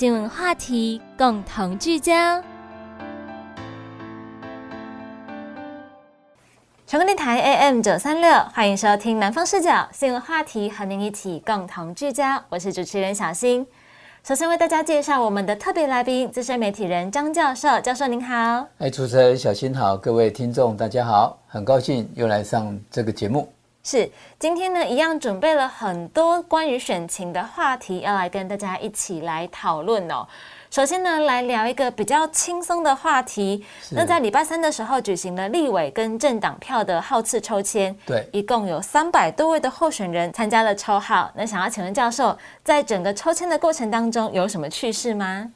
新闻话题共同聚焦。全国电台 AM 九三六，欢迎收听南方视角新闻话题，和您一起共同聚焦。我是主持人小新。首先为大家介绍我们的特别来宾，资深媒体人张教授。教授您好。哎，主持人小新好，各位听众大家好，很高兴又来上这个节目。是，今天呢，一样准备了很多关于选情的话题，要来跟大家一起来讨论哦。首先呢，来聊一个比较轻松的话题。那在礼拜三的时候，举行了立委跟政党票的号次抽签，对，一共有三百多位的候选人参加了抽号。那想要请问教授，在整个抽签的过程当中，有什么趣事吗？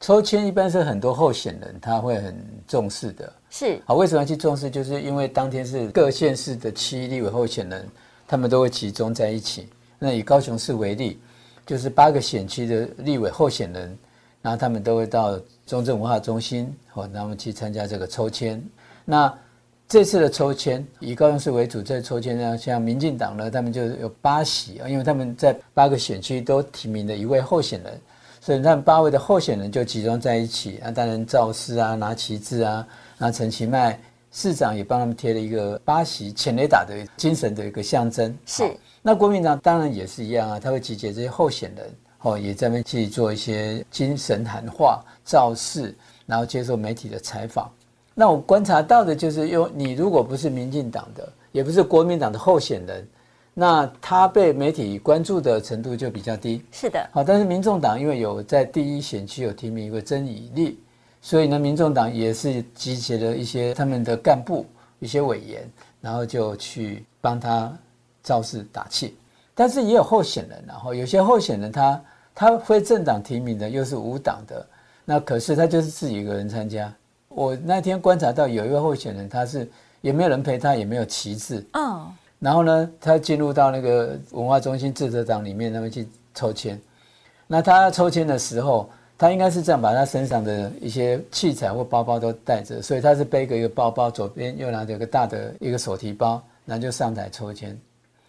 抽签一般是很多候选人他会很重视的。是好，为什么要去重视？就是因为当天是各县市的区立委候选人，他们都会集中在一起。那以高雄市为例，就是八个选区的立委候选人，然后他们都会到中正文化中心，哦，他们去参加这个抽签。那这次的抽签以高雄市为主，这抽签呢，像民进党呢，他们就有八席啊，因为他们在八个选区都提名了一位候选人，所以他们八位的候选人就集中在一起。那当然造势啊，拿旗帜啊。那陈其迈市长也帮他们贴了一个巴西前雷打的精神的一个象征。是，那国民党当然也是一样啊，他会集结这些候选人，哦，也在那边去做一些精神谈话、造势，然后接受媒体的采访。那我观察到的就是，因为你如果不是民进党的，也不是国民党的候选人，那他被媒体关注的程度就比较低。是的，好，但是民众党因为有在第一选区有提名一个曾以力。所以呢，民众党也是集结了一些他们的干部、一些委员，然后就去帮他造势打气。但是也有候选人，然后有些候选人他他非政党提名的，又是无党的，那可是他就是自己一个人参加。我那天观察到有一位候选人，他是也没有人陪他，也没有旗帜，嗯，然后呢，他进入到那个文化中心智者党里面，他们去抽签。那他抽签的时候。他应该是这样，把他身上的一些器材或包包都带着，所以他是背个一个包包，左边又拿着一个大的一个手提包，然后就上台抽签。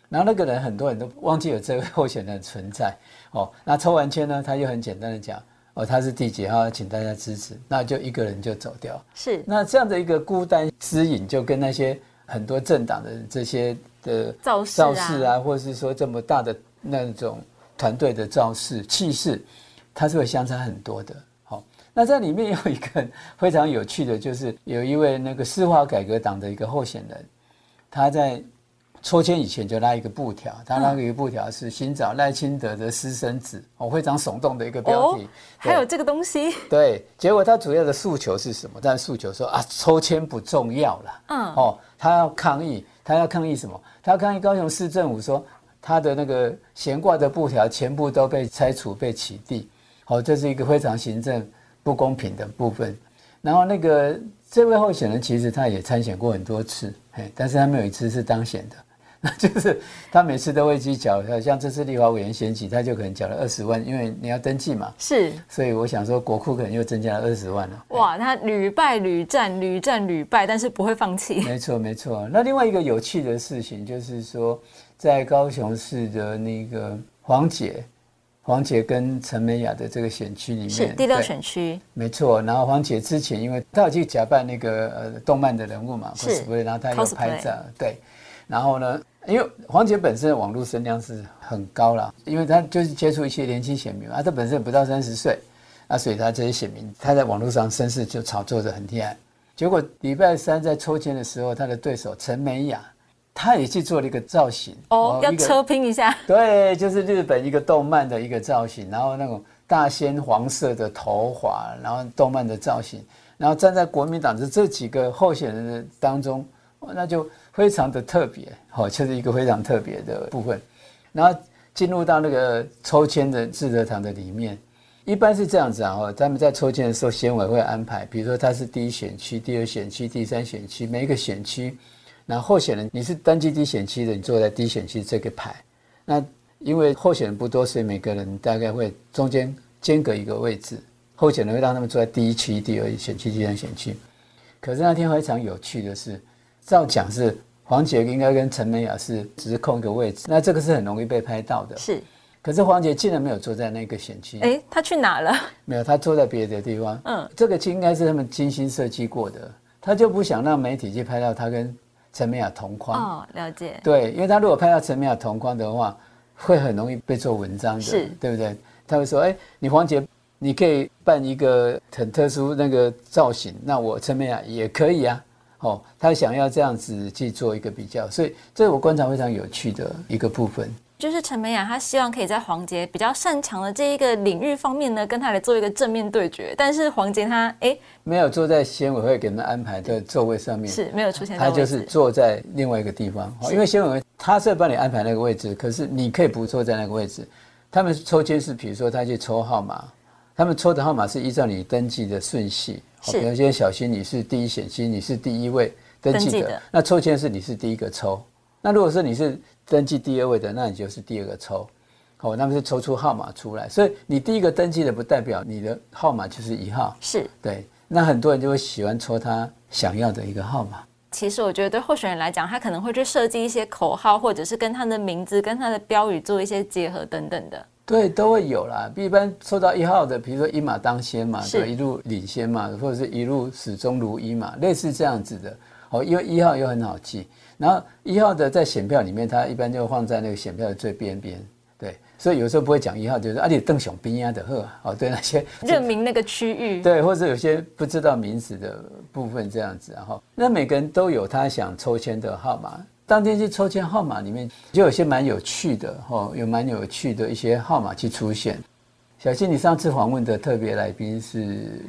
然后那个人很多人都忘记有这位候选人存在哦。那抽完签呢，他就很简单的讲哦，他是第几号，请大家支持，那就一个人就走掉。是那这样的一个孤单私隐，就跟那些很多政党的这些的造势啊，或者是说这么大的那种团队的造势气势。它是会相差很多的，好，那在里面有一个非常有趣的，就是有一位那个司法改革党的一个候选人，他在抽签以前就拉一个布条，他拉一个布条是寻找赖清德的私生子，哦，非常耸动的一个标题，还有这个东西，对，结果他主要的诉求是什么？但诉求说啊，抽签不重要了，嗯，哦，他要抗议，他要抗议什么？他要抗议高雄市政府说他的那个悬挂的布条全部都被拆除、被起地。好，这是一个非常行政不公平的部分。然后那个这位候选人其实他也参选过很多次，嘿，但是他没有一次是当选的。那就是他每次都会去缴，像这次立法委员选举，他就可能缴了二十万，因为你要登记嘛。是。所以我想说，国库可能又增加了二十万了。哇，他屡败屡战，屡战屡败，但是不会放弃。没错，没错。那另外一个有趣的事情就是说，在高雄市的那个黄姐。黄姐跟陈美雅的这个选区里面是第六选区，没错。然后黄姐之前，因为她有去假扮那个呃动漫的人物嘛，是，然后她有拍照，对。然后呢，因为黄姐本身的网络声量是很高了，因为她就是接触一些年轻选民嘛，她本身不到三十岁，啊，所以她这些选民，她在网络上声势就炒作的很厉害。结果礼拜三在抽签的时候，她的对手陈美雅。他也去做了一个造型哦，要车拼一下。对，就是日本一个动漫的一个造型，然后那种大仙黄色的头发，然后动漫的造型，然后站在国民党的这几个候选人的当中，那就非常的特别，好，就是一个非常特别的部分。然后进入到那个抽签的智德堂的里面，一般是这样子啊，哈，他们在抽签的时候，选委会安排，比如说他是第一选区、第二选区、第三选区，每一个选区，那候选人你是登记第一选区的，你坐在第一选区这个牌。那因为候选人不多，所以每个人大概会中间间隔一个位置，候选人会让他们坐在第一区、第二选区、第三选区。可是那天非常有趣的是，照讲是黄杰应该跟陈美雅是只是空一个位置，那这个是很容易被拍到的。是。可是黄杰竟然没有坐在那个选区，哎，他去哪了？没有，他坐在别的地方。嗯，这个应该是他们精心设计过的，他就不想让媒体去拍到他跟陈美雅同框。哦，了解。对，因为他如果拍到陈美雅同框的话，会很容易被做文章的，是，对不对？他会说，哎，你黄杰，你可以办一个很特殊那个造型，那我陈美雅也可以啊。哦，他想要这样子去做一个比较，所以这是我观察非常有趣的一个部分。就是陈美雅，她希望可以在黄杰比较擅长的这一个领域方面呢，跟他来做一个正面对决。但是黄杰他哎，没有坐在选委会给他们安排的座位上面，是没有出现。他就是坐在另外一个地方，因为选委会他是帮你安排那个位置，可是你可以不坐在那个位置。他们抽签是，比如说他去抽号码，他们抽的号码是依照你登记的顺序。是，比如说小新你是第一选区，你是第一位登记的，那抽签是你是第一个抽。那如果说你是登记第二位的，那你就是第二个抽，好，那么是抽出号码出来。所以你第一个登记的不代表你的号码就是一号，是对。那很多人就会喜欢抽他想要的一个号码。其实我觉得对候选人来讲，他可能会去设计一些口号，或者是跟他的名字、跟他的标语做一些结合等等的。对，都会有啦。一般抽到一号的，比如说一马当先嘛，对，一路领先嘛，或者是一路始终如一嘛，类似这样子的。哦，因为一号又很好记。然后一号的在选票里面，它一般就放在那个选票的最边边，对，所以有时候不会讲一号，就是啊，你邓雄兵啊的贺，哦，对那些 认明那个区域，对，或者有些不知道名字的部分这样子，然后那每个人都有他想抽签的号码，当天去抽签号码里面就有些蛮有趣的，哦，有蛮有趣的一些号码去出现。小新，你上次访问的特别来宾是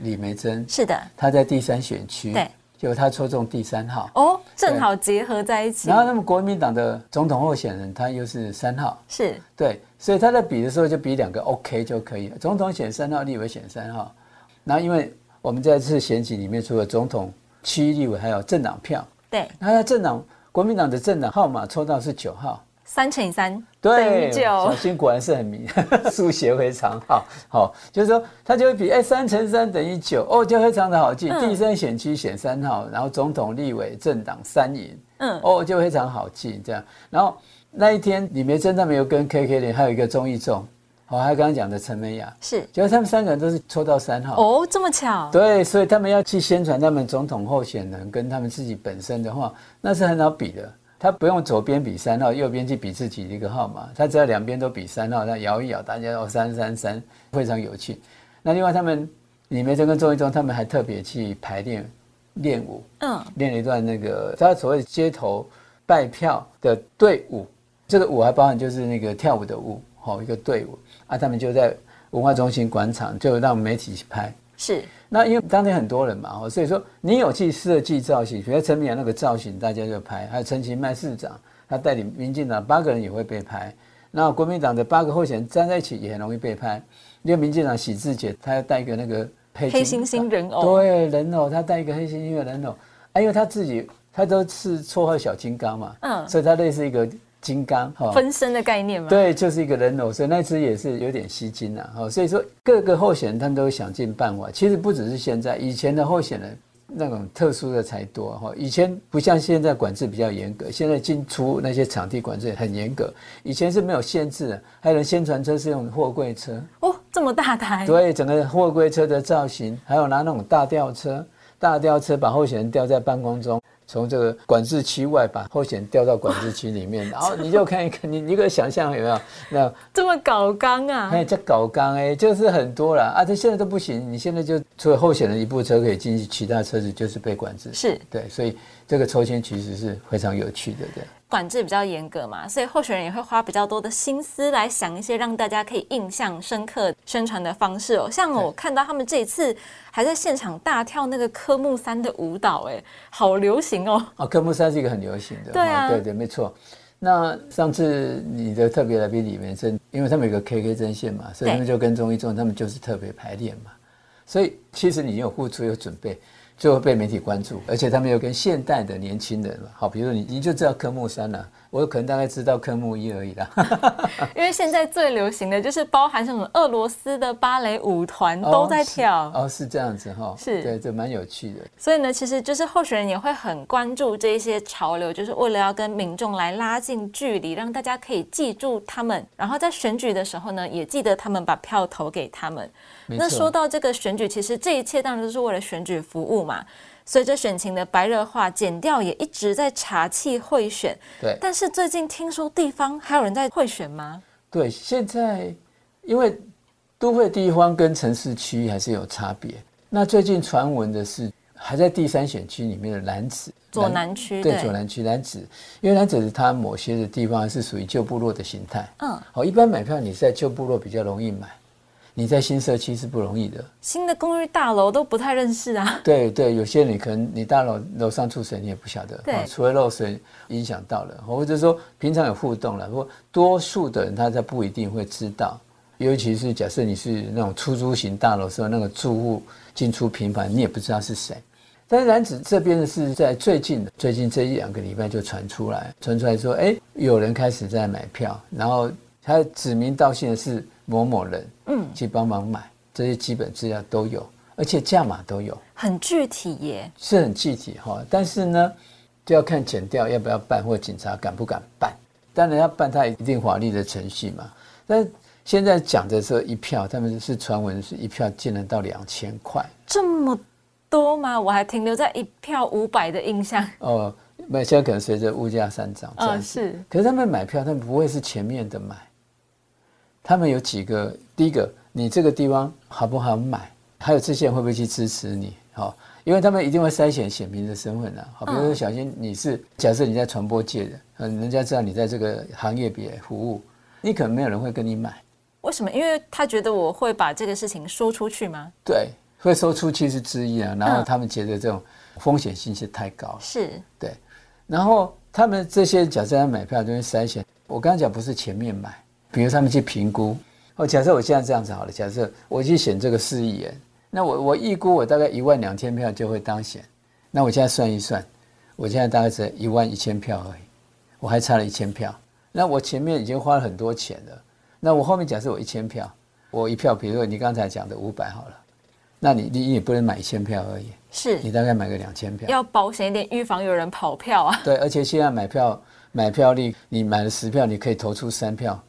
李梅珍，是的，他在第三选区，对。就他抽中第三号哦，正好结合在一起。然后，那么国民党的总统候选人他又是三号，是对，所以他在比的时候就比两个 OK 就可以了。总统选三号，立委选三号。然后，因为我们在这次选举里面，除了总统、区立委，还有政党票。对，他在政党国民党的政党号码抽到是九号。三乘以三等于九，小新果然是很明，数学非常好。好，就是说他就会比哎三乘三等于九哦，就非常的好记。第三选区选三号，然后总统、立委、政党三赢，嗯，哦就非常好记这样。然后那一天李梅珍他们有跟 K K 连，还有一个综艺中，好，还刚刚讲的陈美雅是，结果他们三个人都是抽到三号哦，这么巧。对，所以他们要去宣传他们总统候选人跟他们自己本身的话，那是很好比的。他不用左边比三号，右边去比自己的一个号码，他只要两边都比三号，他摇一摇，大家都三三三，非常有趣。那另外他们李梅珍跟周一中，他们还特别去排练练舞，嗯，练了一段那个他所谓街头拜票的队伍，这个舞还包含就是那个跳舞的舞，好一个队伍啊，他们就在文化中心广场就让媒体去拍。是，那因为当天很多人嘛，哦，所以说你有去设计造型，比如陈明阳那个造型，大家就拍；还有陈其迈市长，他带领民进党八个人也会被拍。那国民党的八个候选人站在一起也很容易被拍。因为民进党喜志姐，她要带一个那个黑猩猩人偶，对人偶，她带一个黑猩猩的人偶，哎，因为她自己她都是绰号小金刚嘛，嗯，所以她类似一个。金刚哈分身的概念吗？对，就是一个人偶，所以那次也是有点吸睛呐。哈，所以说各个候选人他们都想尽办法。其实不只是现在，以前的候选人那种特殊的才多哈。以前不像现在管制比较严格，现在进出那些场地管制很严格。以前是没有限制的，还有宣传车是用货柜车哦，这么大台。对，整个货柜车的造型，还有拿那种大吊车，大吊车把候选人吊在半空中。从这个管制区外把候选调到管制区里面，然后你就看一看，你你可以想象有没有？那这么搞纲啊？哎，这搞纲哎，就是很多了啊！这现在都不行，你现在就除了候选人一部车可以进去，其他车子就是被管制。是对，所以这个抽签其实是非常有趣的，对。管制比较严格嘛，所以候选人也会花比较多的心思来想一些让大家可以印象深刻宣传的方式哦。像我看到他们这一次还在现场大跳那个科目三的舞蹈，哎，好流行哦。啊，科目三是一个很流行的，对啊，对对，没错。那上次你的特别来宾里面针，因为他们有个 KK 针线嘛，所以他们就跟中医中，他们就是特别排练嘛。所以其实你有付出有准备。就会被媒体关注，而且他们又跟现代的年轻人好，比如你你就知道科目三了，我可能大概知道科目一而已啦。因为现在最流行的就是包含什么俄罗斯的芭蕾舞团都在跳哦，是这样子哈，是对，这蛮有趣的。所以呢，其实就是候选人也会很关注这一些潮流，就是为了要跟民众来拉近距离，让大家可以记住他们，然后在选举的时候呢，也记得他们把票投给他们。那说到这个选举，其实这一切当然都是为了选举服务嘛。随着选情的白热化，减掉也一直在查气贿选。对，但是最近听说地方还有人在贿选吗？对，现在因为都会地方跟城市区还是有差别。那最近传闻的是，还在第三选区里面的蓝子左南区，对左南区蓝子，因为蓝子它某些的地方是属于旧部落的形态。嗯，好，一般买票你是在旧部落比较容易买。你在新社区是不容易的，新的公寓大楼都不太认识啊。对对，有些你可能你大楼楼上出水你也不晓得，对，除了漏水影响到了，或者说平常有互动了，不过多数的人他在不一定会知道，尤其是假设你是那种出租型大楼时候，那个住户进出频繁，你也不知道是谁。但是男子这边的是在最近的最近这一两个礼拜就传出来，传出来说，哎，有人开始在买票，然后他指名道姓的是。某某人，嗯，去帮忙买这些基本资料都有，而且价码都有，很具体耶，是很具体哈。但是呢，就要看检调要不要办，或警察敢不敢办。当然要办，他一定法律的程序嘛。但现在讲的时候一票，他们是传闻是一票竟然到两千块，这么多吗？我还停留在一票五百的印象。哦，那现在可能随着物价上涨，嗯，是。可是他们买票，他们不会是前面的买。他们有几个，第一个，你这个地方好不好买？还有这些人会不会去支持你？好，因为他们一定会筛选选民的身份啊。好，比如说小心你是假设你在传播界的，嗯，人家知道你在这个行业别服务，你可能没有人会跟你买。为什么？因为他觉得我会把这个事情说出去吗？对，会说出去是之一啊。然后他们觉得这种风险性是太高了。是，对。然后他们这些假设要买票就会筛选。我刚刚讲不是前面买。比如他们去评估，哦，假设我现在这样子好了，假设我去选这个市议员，那我我预估我大概一万两千票就会当选，那我现在算一算，我现在大概是一万一千票而已，我还差了一千票，那我前面已经花了很多钱了，那我后面假设我一千票，我一票，比如说你刚才讲的五百好了，那你你也不能买一千票而已，是你大概买个两千票，要保险一点，预防有人跑票啊。对，而且现在买票买票率，你买了十票，你可以投出三票。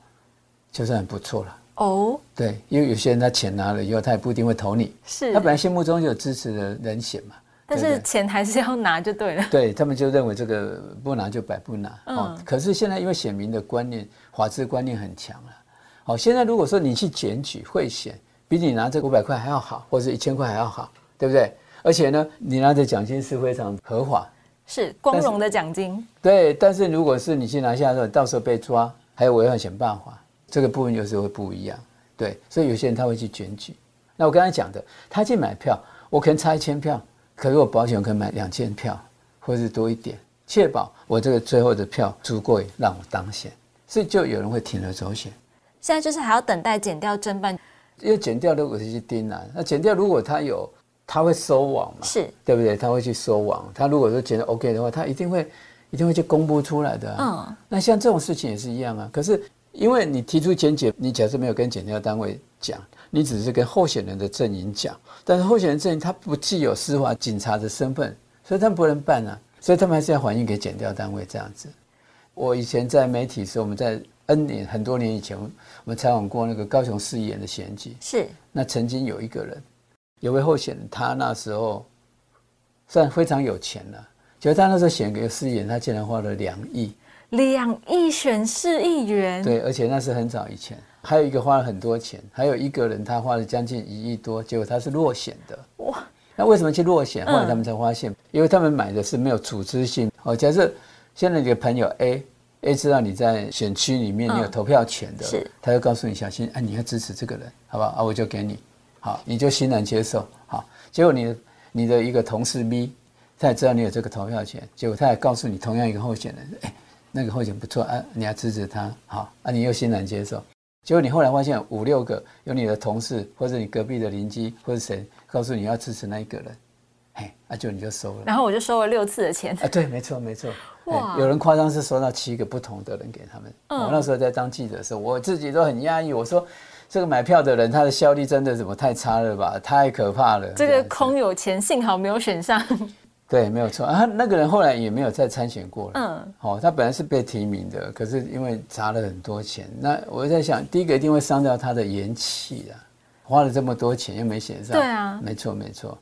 就是很不错了。哦，对，因为有些人他钱拿了以后，他也不一定会投你，是。他本来心目中就有支持的人选嘛，但是钱还是要拿就对了，对他们就认为这个不拿就白不拿，哦，可是现在因为选民的观念、法治观念很强了，好，现在如果说你去检举贿选，比你拿这五百块还要好，或者一千块还要好，对不对？而且呢，你拿的奖金是非常合法，是光荣的奖金，对，但是如果是你去拿下之后，到时候被抓，还有违反选办法。这个部分有时候会不一样，对，所以有些人他会去检举。那我刚才讲的，他去买票，我可能差一千票，可是我保险可以买两千票，或者是多一点，确保我这个最后的票足够让我当选，所以就有人会铤而走险。现在就是还要等待减掉侦办，因为减掉如果是去盯啊，那减掉如果他有，他会收网嘛，是对不对？他会去收网，他如果说检的 OK 的话，他一定会一定会去公布出来的。嗯，那像这种事情也是一样啊，可是。因为你提出检解，你假设没有跟检调单位讲，你只是跟候选人的阵营讲，但是候选人阵营他不具有司法警察的身份，所以他们不能办啊，所以他们还是要反映给检调单位这样子。我以前在媒体时，我们在 N 年很多年以前，我们采访过那个高雄市议员的选举，是那曾经有一个人，有位候选人，他那时候算非常有钱了，就他那时候选个市议员，他竟然花了两亿。两亿选市议员，对，而且那是很早以前。还有一个花了很多钱，还有一个人他花了将近一亿多，结果他是落选的。哇，那为什么去落选？后来他们才发现，因为他们买的是没有组织性。哦，假设现在你的朋友 A，A 知道你在选区里面你有投票权的，是，他就告诉你小心，哎，你要支持这个人，好不好？啊，我就给你，好，你就欣然接受。好，结果你你的一个同事 B，他也知道你有这个投票权，结果他也告诉你同样一个候选人，哎。那个候选不错啊，你要支持他，好啊，你又欣然接受。结果你后来发现五六个有你的同事或者你隔壁的邻居或者谁告诉你要支持那一个人，嘿，那就你就收了。然后我就收了六次的钱。啊，对，没错没错。哇，有人夸张是收到七个不同的人给他们。我那时候在当记者的时候，我自己都很压抑。我说这个买票的人他的效率真的怎么太差了吧？太可怕了。这个空有钱，幸好没有选上。对，没有错啊。那个人后来也没有再参选过了。嗯，好，他本来是被提名的，可是因为砸了很多钱，那我在想，第一个一定会伤掉他的元气啊。花了这么多钱又没选上。对啊，没错没错。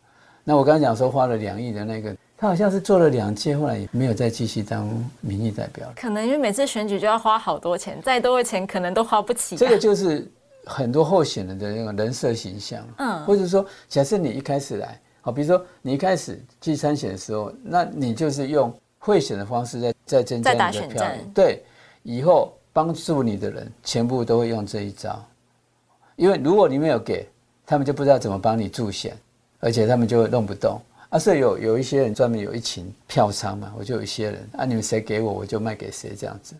那我刚刚讲说花了两亿的那个，他好像是做了两届，后来也没有再继续当民意代表。可能因为每次选举就要花好多钱，再多的钱可能都花不起。这个就是很多候选人的那个人设形象。嗯，或者说，假设你一开始来。好，比如说你一开始去参选的时候，那你就是用贿选的方式在在增加你的票对，以后帮助你的人全部都会用这一招，因为如果你没有给他们，就不知道怎么帮你助选，而且他们就弄不动。啊，所以有有一些人专门有一群票仓嘛，我就有一些人啊，你们谁给我，我就卖给谁这样子。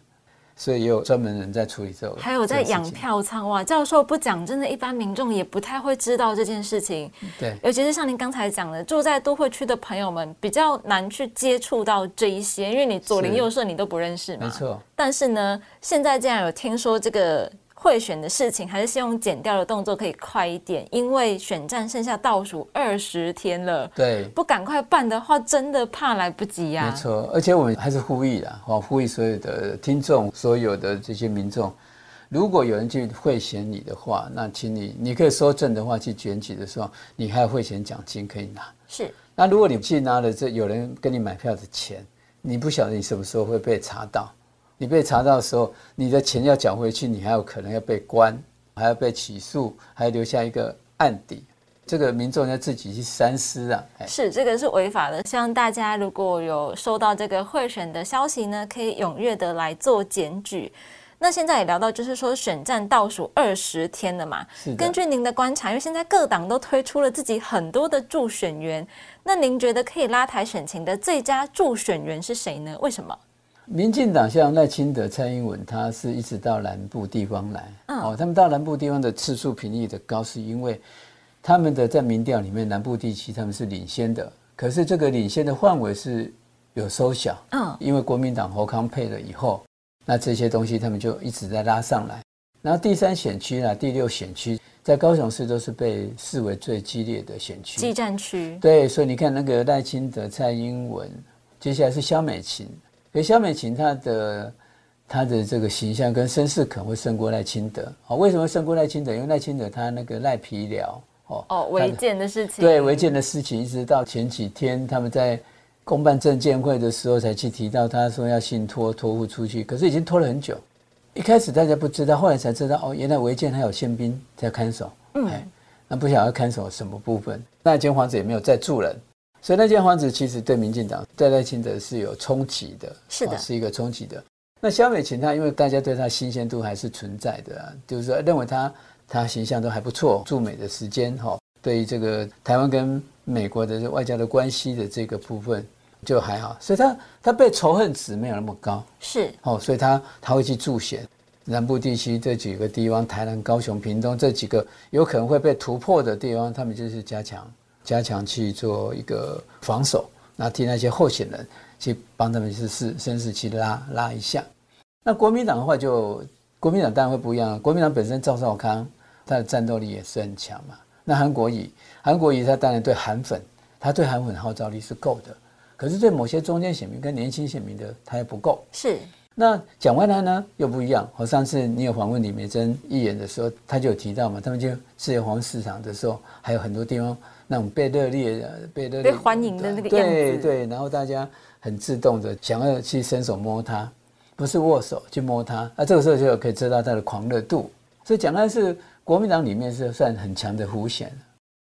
所以也有专门人在处理这个，还有在养票仓哇！教授不讲，真的，一般民众也不太会知道这件事情。对，尤其是像您刚才讲的，住在都会区的朋友们比较难去接触到这一些，因为你左邻右舍你都不认识嘛。没错。但是呢，现在竟然有听说这个。贿选的事情，还是希望减掉的动作可以快一点，因为选战剩下倒数二十天了。对，不赶快办的话，真的怕来不及呀。没错，而且我们还是呼吁啦，哦，呼吁所有的听众，所有的这些民众，如果有人去贿选你的话，那请你，你可以收证的话，去选举的时候，你还有贿选奖金可以拿。是。那如果你去拿了这有人跟你买票的钱，你不晓得你什么时候会被查到。你被查到的时候，你的钱要缴回去，你还有可能要被关，还要被起诉，还要留下一个案底。这个民众要自己去三思啊！是，这个是违法的。希望大家如果有收到这个贿选的消息呢，可以踊跃的来做检举。那现在也聊到，就是说选战倒数二十天了嘛。根据您的观察，因为现在各党都推出了自己很多的助选员，那您觉得可以拉抬选情的最佳助选员是谁呢？为什么？民进党像赖清德、蔡英文，他是一直到南部地方来。哦，他们到南部地方的次数频率的高，是因为他们的在民调里面，南部地区他们是领先的。可是这个领先的范围是有缩小。嗯，因为国民党侯康配了以后，那这些东西他们就一直在拉上来。然后第三选区呢，第六选区在高雄市都是被视为最激烈的选区。激战区。对，所以你看那个赖清德、蔡英文，接下来是萧美琴。所以萧美琴她的她的这个形象跟身世可能会胜过赖清德啊？为什么胜过赖清德？因为赖清德他那个赖皮寮哦哦违建的事情，对违建的事情，一直到前几天他们在公办证监会的时候才去提到，他说要信托托付出去，可是已经拖了很久。一开始大家不知道，后来才知道哦，原来违建还有宪兵在看守。嗯，那不晓得看守什么部分？那间房子也没有再住人。所以那间房子其实对民进党在赖清德是有冲击的，是的，是一个冲击的。那萧美琴她因为大家对她新鲜度还是存在的，就是说认为她她形象都还不错，驻美的时间哈，对于这个台湾跟美国的外交的关系的这个部分就还好，所以她她被仇恨值没有那么高，是哦，所以她她会去助选南部地区这几个地方，台南、高雄、屏东这几个有可能会被突破的地方，他们就是加强。加强去做一个防守，那替那些候选人去帮他们是是绅士去拉拉一下。那国民党的话，就国民党当然会不一样。国民党本身赵少康他的战斗力也是很强嘛。那韩国瑜，韩国瑜他当然对韩粉，他对韩粉号召力是够的。可是对某些中间选民跟年轻选民的，他也不够。是。那蒋万安呢又不一样。我上次你有访问李梅珍议员的时候，他就有提到嘛，他们就自由黄市场的时候，还有很多地方。那种被热烈、被热烈欢迎的那个样子，对对，然后大家很自动的想要去伸手摸它，不是握手去摸它，那这个时候就可以知道它的狂热度。所以蒋安是国民党里面是算很强的胡选。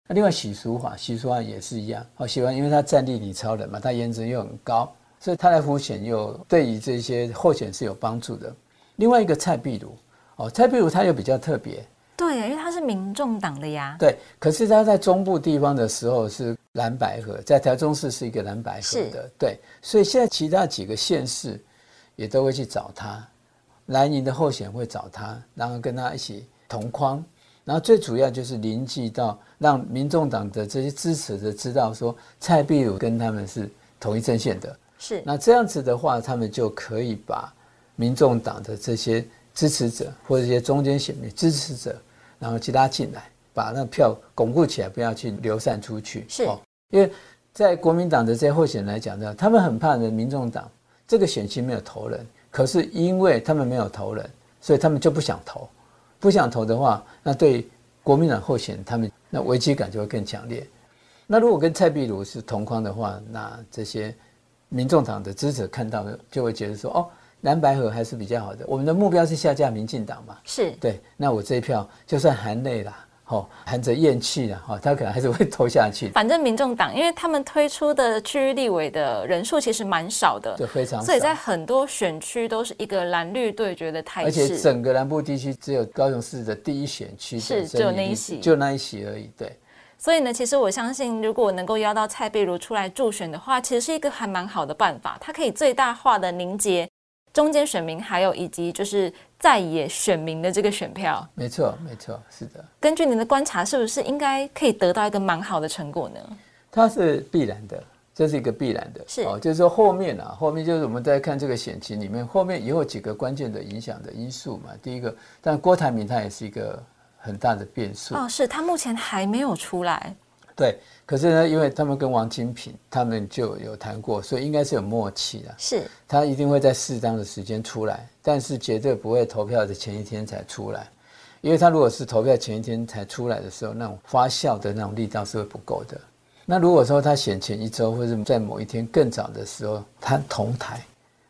那另外许淑华，许淑华也是一样，好喜欢，因为他战力你超人嘛，他颜值又很高，所以他来胡选又对于这些候选是有帮助的。另外一个蔡壁如，哦，蔡壁如他又比较特别。对，因为他是民众党的呀。对，可是他在中部地方的时候是蓝白河，在台中市是一个蓝白河的。对，所以现在其他几个县市也都会去找他，蓝营的候选会找他，然后跟他一起同框。然后最主要就是凝聚到让民众党的这些支持者知道说蔡壁如跟他们是同一阵线的。是。那这样子的话，他们就可以把民众党的这些支持者或者一些中间选民支持者，然后其他进来，把那票巩固起来，不要去流散出去。是。因为在国民党的这些候选人来讲呢，他们很怕的民众党这个选区没有投人，可是因为他们没有投人，所以他们就不想投。不想投的话，那对国民党候选他们那危机感就会更强烈。那如果跟蔡壁如是同框的话，那这些民众党的支持看到就会觉得说，哦，蓝白河还是比较好的。我们的目标是下架民进党嘛？是对。那我这一票就算含泪啦。哦，含着怨气的哈，他可能还是会投下去。反正民众党，因为他们推出的区域立委的人数其实蛮少的，对，非常少。所以在很多选区都是一个蓝绿对决的态势。而且整个南部地区只有高雄市的第一选区是只有那一席，就那一席而已。对。所以呢，其实我相信，如果能够邀到蔡壁如出来助选的话，其实是一个还蛮好的办法。它可以最大化的凝结中间选民，还有以及就是。在野选民的这个选票，没错，没错，是的。根据您的观察，是不是应该可以得到一个蛮好的成果呢？它是必然的，这是一个必然的。是哦，就是说后面啊，后面就是我们在看这个选情里面，后面也有几个关键的影响的因素嘛。第一个，但郭台铭他也是一个很大的变数。哦，是他目前还没有出来。对。可是呢，因为他们跟王金平他们就有谈过，所以应该是有默契的。是，他一定会在适当的时间出来，但是绝对不会投票的前一天才出来，因为他如果是投票前一天才出来的时候，那种发酵的那种力道是会不够的。那如果说他选前一周或者在某一天更早的时候，他同台，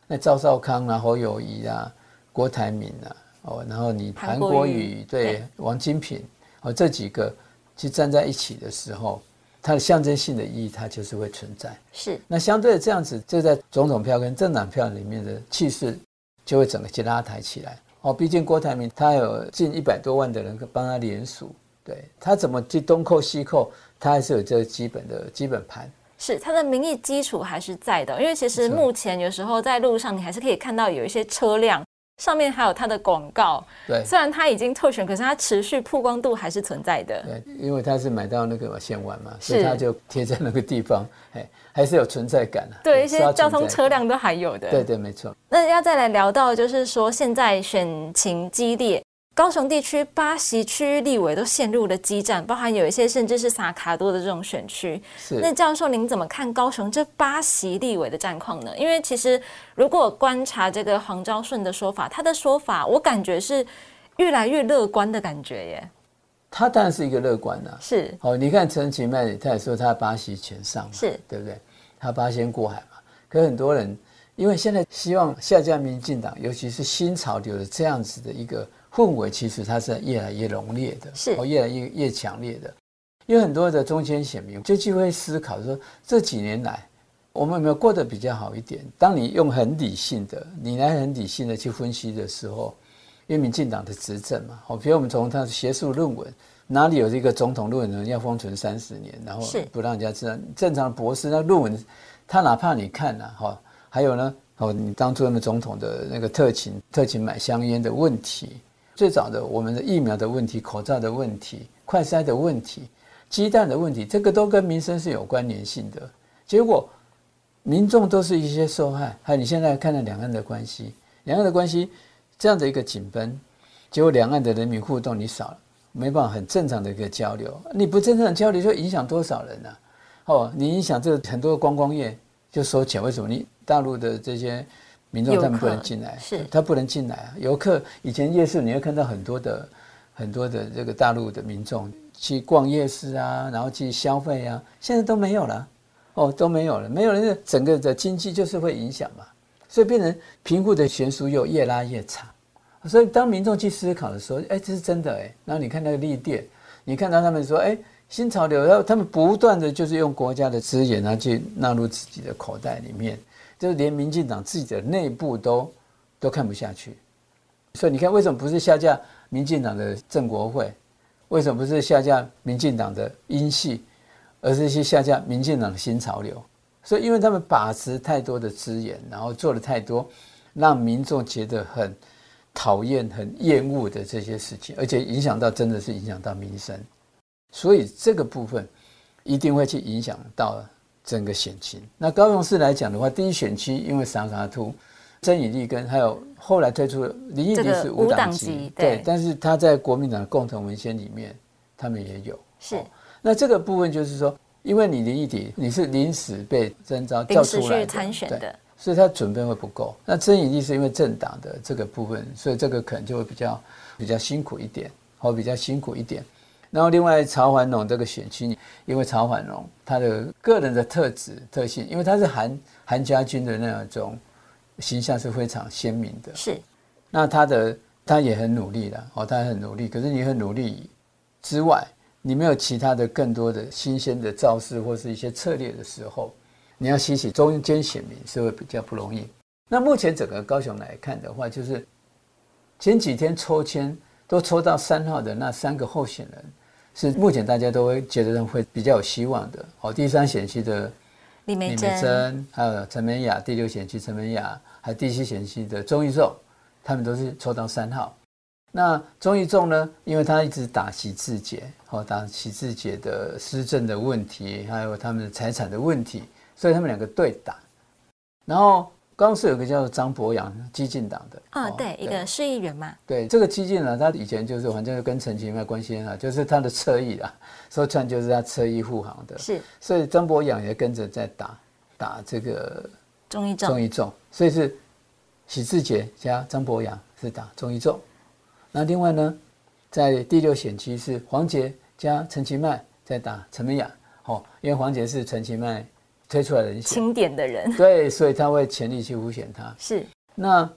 那赵少康啊、侯友谊啊、郭台铭啊，哦，然后你韩国瑜对王金平哦这几个去站在一起的时候。它的象征性的意义，它就是会存在。是，那相对的这样子，就在总统票跟政党票里面的气势，就会整个去拉抬起来。哦，毕竟郭台铭他有近一百多万的人帮他联署，对他怎么去东扣西扣，他还是有这个基本的基本盘。是，他的民意基础还是在的，因为其实目前有时候在路上，你还是可以看到有一些车辆。上面还有它的广告，对，虽然它已经特选，可是它持续曝光度还是存在的。对，因为它是买到那个线玩嘛，所以它就贴在那个地方，哎，还是有存在感的。对，一些交通车辆都还有的。对对，没错。那要再来聊到，就是说现在选情激烈。高雄地区八席区域立委都陷入了激战，包含有一些甚至是萨卡多的这种选区。是。那教授，您怎么看高雄这八席立委的战况呢？因为其实如果观察这个黄昭顺的说法，他的说法我感觉是越来越乐观的感觉耶。他当然是一个乐观的。是。哦，你看陈其迈，他也说他八席全上嘛，是对不对？他八仙过海嘛。可很多人因为现在希望下架民进党，尤其是新潮流的这样子的一个。氛围其实它是越来越浓烈的，是哦，越来越越强烈的。因为很多的中间选民就就会思考说，这几年来我们有没有过得比较好一点？当你用很理性的，你来很理性的去分析的时候，因为民进党的执政嘛，哦，比如我们从他的学术论文，哪里有这个总统论文要封存三十年，然后不让人家知道？正常的博士那论文，他哪怕你看了哈，还有呢，哦，你当初那个总统的那个特勤特勤买香烟的问题。最早的我们的疫苗的问题、口罩的问题、快筛的问题、鸡蛋的问题，这个都跟民生是有关联性的。结果民众都是一些受害。还有你现在看到两岸的关系，两岸的关系这样的一个紧绷，结果两岸的人民互动你少了，没办法很正常的一个交流。你不正常的交流，就影响多少人呢？哦，你影响这很多观光业就收钱，为什么？你大陆的这些。民众他们不能进来，是，他不能进来啊。游客以前夜市你会看到很多的很多的这个大陆的民众去逛夜市啊，然后去消费啊，现在都没有了，哦，都没有了，没有了，整个的经济就是会影响嘛，所以变成贫富的悬殊又越拉越长。所以当民众去思考的时候，哎，这是真的哎。然后你看那个利店，你看到他们说，哎，新潮流，然后他们不断的就是用国家的资源啊去纳入自己的口袋里面。就是连民进党自己的内部都都看不下去，所以你看，为什么不是下架民进党的正国会？为什么不是下架民进党的英系，而是去下架民进党的新潮流？所以，因为他们把持太多的资源，然后做了太多让民众觉得很讨厌、很厌恶的这些事情，而且影响到真的是影响到民生，所以这个部分一定会去影响到整个选情。那高雄市来讲的话，第一选区因为萨卡兔、曾以立跟还有后来推出的林义迪是无党籍，对，但是他在国民党的共同文献里面，他们也有是。那这个部分就是说，因为你林义迪你是临时被征召叫出来参选的。所以他准备会不够。那曾以立是因为政党的这个部分，所以这个可能就会比较比较辛苦一点，或比较辛苦一点。然后另外曹环龙这个选区，因为曹环龙他的个人的特质特性，因为他是韩韩家军的那种形象是非常鲜明的。是。那他的他也很努力的哦，他很努力。可是你很努力之外，你没有其他的更多的新鲜的造势或是一些策略的时候。你要吸取中间选民是会比较不容易。那目前整个高雄来看的话，就是前几天抽签都抽到三号的那三个候选人，是目前大家都会觉得会比较有希望的。哦，第三选区的李梅珍，还有陈美雅，第六选区陈美雅，还有第七选区的钟义仲，他们都是抽到三号。那钟义仲呢，因为他一直打喜志杰，哦，打喜志杰的施政的问题，还有他们的财产的问题。所以他们两个对打，然后刚是有个叫做张博洋，激进党的啊，对，一个市议员嘛。对，这个激进呢，他以前就是反正跟陈其迈关系很好，就是他的侧翼啊，说穿就是他侧翼护航的。是，所以张博洋也跟着在打打这个钟义仲，钟义仲，所以是许志杰加张博洋是打钟义仲。那另外呢，在第六选区是黄杰加陈其迈在打陈美雅，哦，因为黄杰是陈其迈。推出来的人清点的人，对，所以他会全力去凸显他。是，那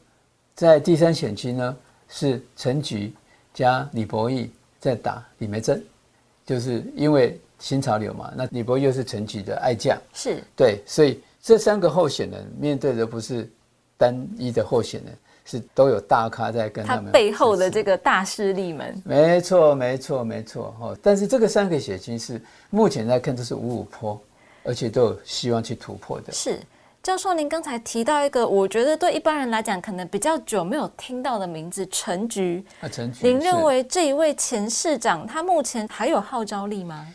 在第三选区呢，是陈菊加李博义在打李梅珍，就是因为新潮流嘛。那李博义又是陈菊的爱将，是对，所以这三个候选人面对的不是单一的候选人，是都有大咖在跟他们背后的这个大势力们。没错，没错，没错。哦，但是这个三个选区是目前来看都是五五坡。而且都有希望去突破的。是教授，您刚才提到一个，我觉得对一般人来讲可能比较久没有听到的名字——陈菊。啊，陈菊。您认为这一位前市长，他目前还有号召力吗？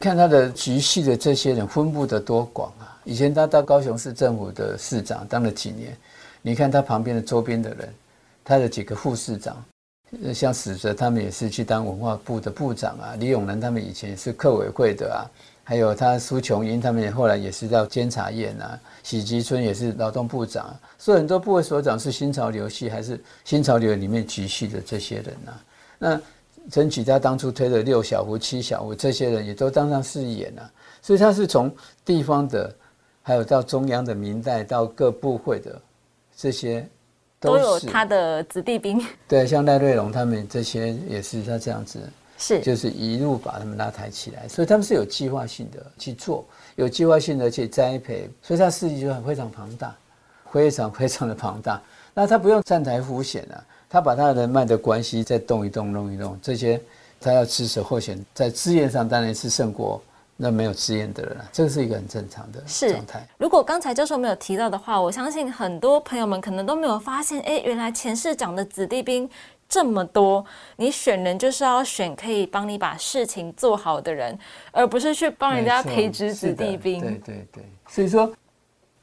看他的局系的这些人分布的多广啊！以前他到高雄市政府的市长当了几年，你看他旁边的周边的人，他的几个副市长，像史哲他们也是去当文化部的部长啊，李永南他们以前是客委会的啊。还有他苏琼英，他们也后来也是到监察院啊，喜吉村也是劳动部长，所以很多部委所长是新潮流系还是新潮流里面集系的这些人呐。那陈启他当初推的六小湖、七小湖，这些人也都当上市议员了，所以他是从地方的，还有到中央的明代，到各部会的这些，都有他的子弟兵。对，像赖瑞龙他们这些也是他这样子。是，就是一路把他们拉抬起来，所以他们是有计划性的去做，有计划性的去栽培，所以他势力就很非常庞大，非常非常的庞大。那他不用站台浮险啊，他把他的人脉的关系再动一动、弄一弄，这些他要支持候选，在资源上当然是胜过那没有资源的人啊，这个是一个很正常的状态。如果刚才教授没有提到的话，我相信很多朋友们可能都没有发现，哎，原来前市长的子弟兵。这么多，你选人就是要选可以帮你把事情做好的人，而不是去帮人家培植子弟兵。对对对，所以说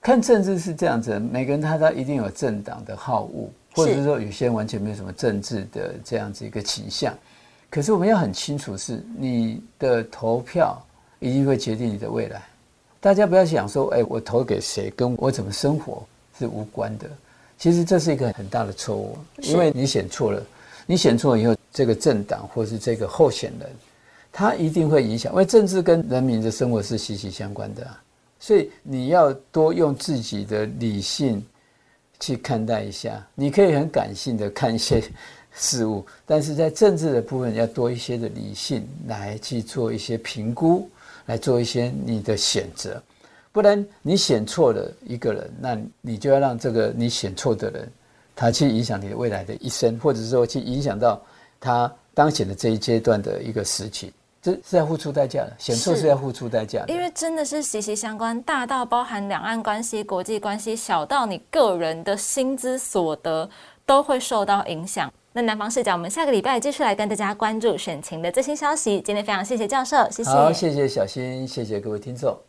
看政治是这样子，每个人他他一定有政党的好恶，或者是说有些人完全没有什么政治的这样子一个倾向。可是我们要很清楚，是你的投票一定会决定你的未来。大家不要想说，哎，我投给谁跟我怎么生活是无关的。其实这是一个很大的错误，因为你选错了。你选错以后，这个政党或是这个候选人，他一定会影响，因为政治跟人民的生活是息息相关的。所以你要多用自己的理性去看待一下。你可以很感性的看一些事物，但是在政治的部分要多一些的理性来去做一些评估，来做一些你的选择。不然你选错了一个人，那你就要让这个你选错的人。他去影响你的未来的一生，或者是说去影响到他当前的这一阶段的一个时期，这是要付出代价的，选错是是要付出代价的。因为真的是息息相关，大到包含两岸关系、国际关系，小到你个人的薪资所得都会受到影响。那南方视角，我们下个礼拜继续来跟大家关注选情的最新消息。今天非常谢谢教授，谢谢。好，谢谢小新，谢谢各位听众。